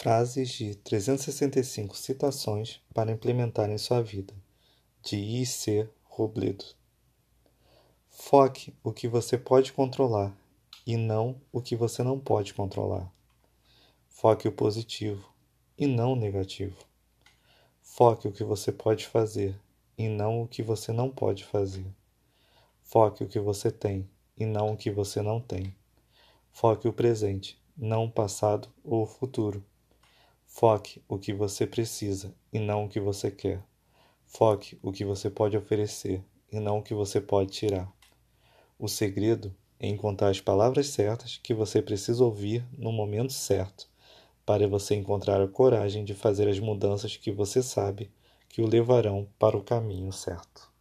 Frases de 365 citações para implementar em sua vida, de I.C. Robledo. Foque o que você pode controlar e não o que você não pode controlar. Foque o positivo e não o negativo. Foque o que você pode fazer e não o que você não pode fazer. Foque o que você tem e não o que você não tem. Foque o presente, não o passado ou o futuro. Foque o que você precisa e não o que você quer. Foque o que você pode oferecer e não o que você pode tirar. O segredo é encontrar as palavras certas que você precisa ouvir no momento certo, para você encontrar a coragem de fazer as mudanças que você sabe que o levarão para o caminho certo.